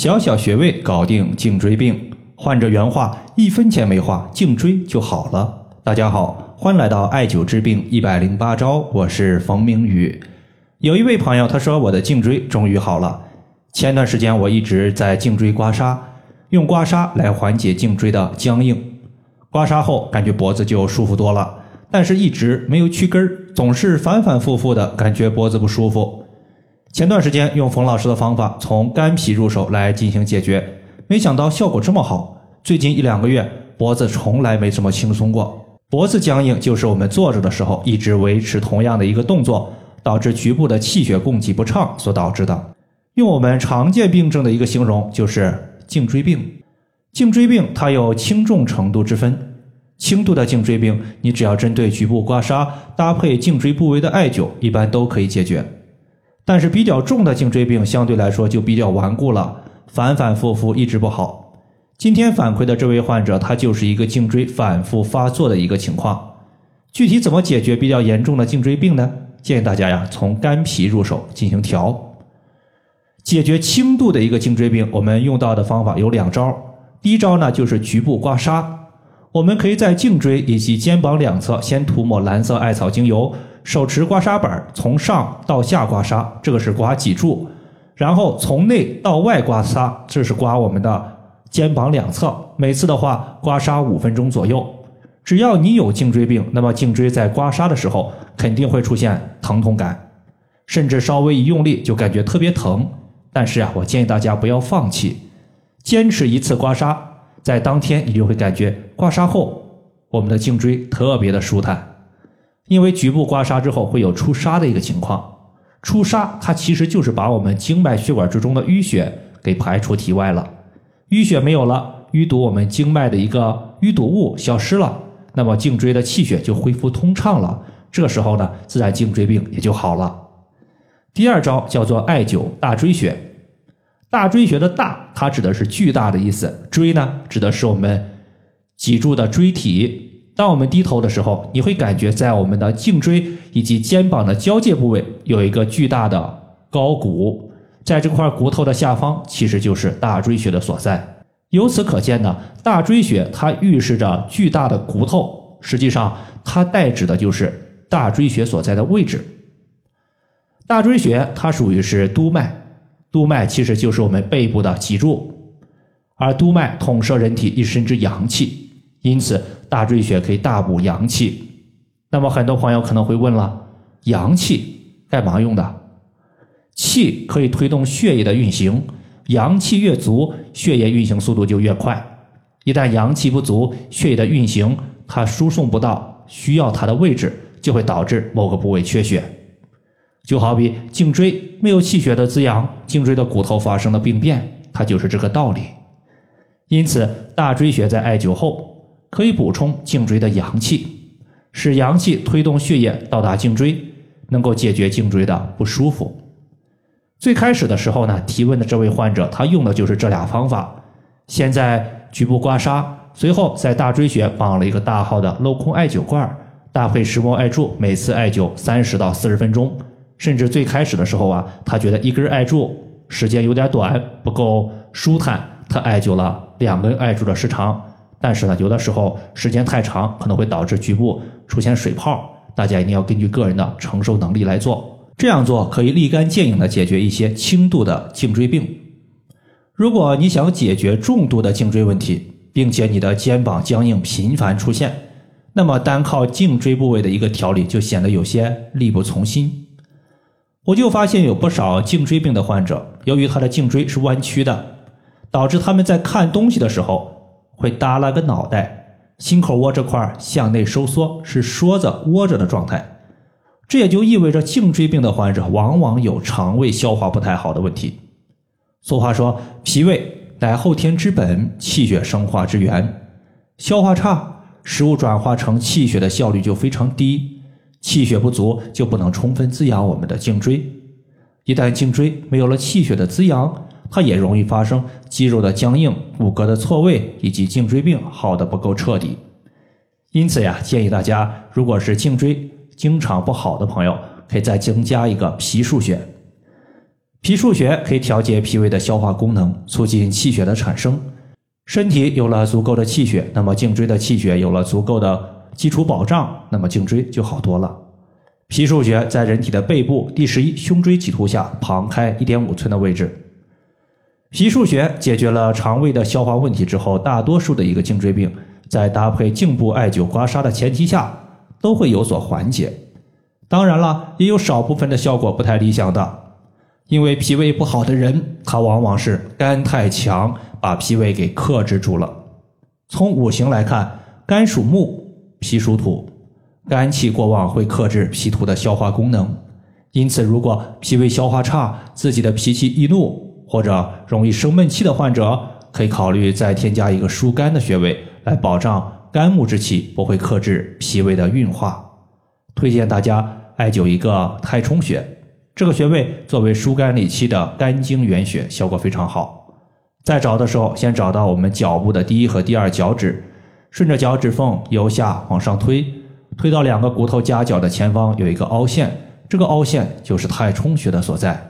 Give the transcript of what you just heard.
小小穴位搞定颈椎病，患者原话一分钱没花，颈椎就好了。大家好，欢迎来到艾灸治病一百零八招，我是冯明宇。有一位朋友他说我的颈椎终于好了。前段时间我一直在颈椎刮痧，用刮痧来缓解颈椎的僵硬。刮痧后感觉脖子就舒服多了，但是一直没有去根儿，总是反反复复的感觉脖子不舒服。前段时间用冯老师的方法从肝脾入手来进行解决，没想到效果这么好。最近一两个月脖子从来没这么轻松过。脖子僵硬就是我们坐着的时候一直维持同样的一个动作，导致局部的气血供给不畅所导致的。用我们常见病症的一个形容就是颈椎病。颈椎病它有轻重程度之分，轻度的颈椎病你只要针对局部刮痧，搭配颈椎部位的艾灸，一般都可以解决。但是比较重的颈椎病相对来说就比较顽固了，反反复复一直不好。今天反馈的这位患者，他就是一个颈椎反复发作的一个情况。具体怎么解决比较严重的颈椎病呢？建议大家呀从肝脾入手进行调。解决轻度的一个颈椎病，我们用到的方法有两招。第一招呢就是局部刮痧，我们可以在颈椎以及肩膀两侧先涂抹蓝色艾草精油。手持刮痧板，从上到下刮痧，这个是刮脊柱；然后从内到外刮痧，这是刮我们的肩膀两侧。每次的话，刮痧五分钟左右。只要你有颈椎病，那么颈椎在刮痧的时候肯定会出现疼痛感，甚至稍微一用力就感觉特别疼。但是啊，我建议大家不要放弃，坚持一次刮痧，在当天你就会感觉刮痧后我们的颈椎特别的舒坦。因为局部刮痧之后会有出痧的一个情况，出痧它其实就是把我们经脉血管之中的淤血给排出体外了，淤血没有了，淤堵我们经脉的一个淤堵物消失了，那么颈椎的气血就恢复通畅了，这时候呢，自然颈椎病也就好了。第二招叫做艾灸大椎穴，大椎穴的大它指的是巨大的意思，椎呢指的是我们脊柱的椎体。当我们低头的时候，你会感觉在我们的颈椎以及肩膀的交界部位有一个巨大的高骨，在这块骨头的下方其实就是大椎穴的所在。由此可见呢，大椎穴它预示着巨大的骨头，实际上它代指的就是大椎穴所在的位置。大椎穴它属于是督脉，督脉其实就是我们背部的脊柱，而督脉统摄人体一身之阳气。因此，大椎穴可以大补阳气。那么，很多朋友可能会问了：阳气干嘛用的？气可以推动血液的运行，阳气越足，血液运行速度就越快。一旦阳气不足，血液的运行它输送不到需要它的位置，就会导致某个部位缺血。就好比颈椎没有气血的滋养，颈椎的骨头发生了病变，它就是这个道理。因此，大椎穴在艾灸后。可以补充颈椎的阳气，使阳气推动血液到达颈椎，能够解决颈椎的不舒服。最开始的时候呢，提问的这位患者他用的就是这俩方法，先在局部刮痧，随后在大椎穴绑了一个大号的镂空艾灸罐，搭配石墨艾柱，每次艾灸三十到四十分钟。甚至最开始的时候啊，他觉得一根艾柱时间有点短，不够舒坦，他艾灸了两根艾柱的时长。但是呢，有的时候时间太长，可能会导致局部出现水泡。大家一定要根据个人的承受能力来做。这样做可以立竿见影的解决一些轻度的颈椎病。如果你想解决重度的颈椎问题，并且你的肩膀僵硬频繁出现，那么单靠颈椎部位的一个调理就显得有些力不从心。我就发现有不少颈椎病的患者，由于他的颈椎是弯曲的，导致他们在看东西的时候。会耷拉个脑袋，心口窝这块向内收缩，是缩着窝着的状态。这也就意味着颈椎病的患者往往有肠胃消化不太好的问题。俗话说，脾胃乃后天之本，气血生化之源。消化差，食物转化成气血的效率就非常低，气血不足就不能充分滋养我们的颈椎。一旦颈椎没有了气血的滋养，它也容易发生肌肉的僵硬、骨骼的错位以及颈椎病好的不够彻底。因此呀，建议大家，如果是颈椎经常不好的朋友，可以再增加一个脾腧穴。脾腧穴可以调节脾胃的消化功能，促进气血的产生。身体有了足够的气血，那么颈椎的气血有了足够的基础保障，那么颈椎就好多了。脾腧穴在人体的背部第十一胸椎棘突下旁开一点五寸的位置。脾腧穴解决了肠胃的消化问题之后，大多数的一个颈椎病，在搭配颈部艾灸刮痧的前提下，都会有所缓解。当然了，也有少部分的效果不太理想的，因为脾胃不好的人，他往往是肝太强，把脾胃给克制住了。从五行来看，肝属木，脾属土，肝气过旺会克制脾土的消化功能，因此如果脾胃消化差，自己的脾气易怒。或者容易生闷气的患者，可以考虑再添加一个疏肝的穴位，来保障肝木之气不会克制脾胃的运化。推荐大家艾灸一个太冲穴，这个穴位作为疏肝理气的肝经原穴，效果非常好。在找的时候，先找到我们脚部的第一和第二脚趾，顺着脚趾缝由下往上推，推到两个骨头夹角的前方有一个凹陷，这个凹陷就是太冲穴的所在。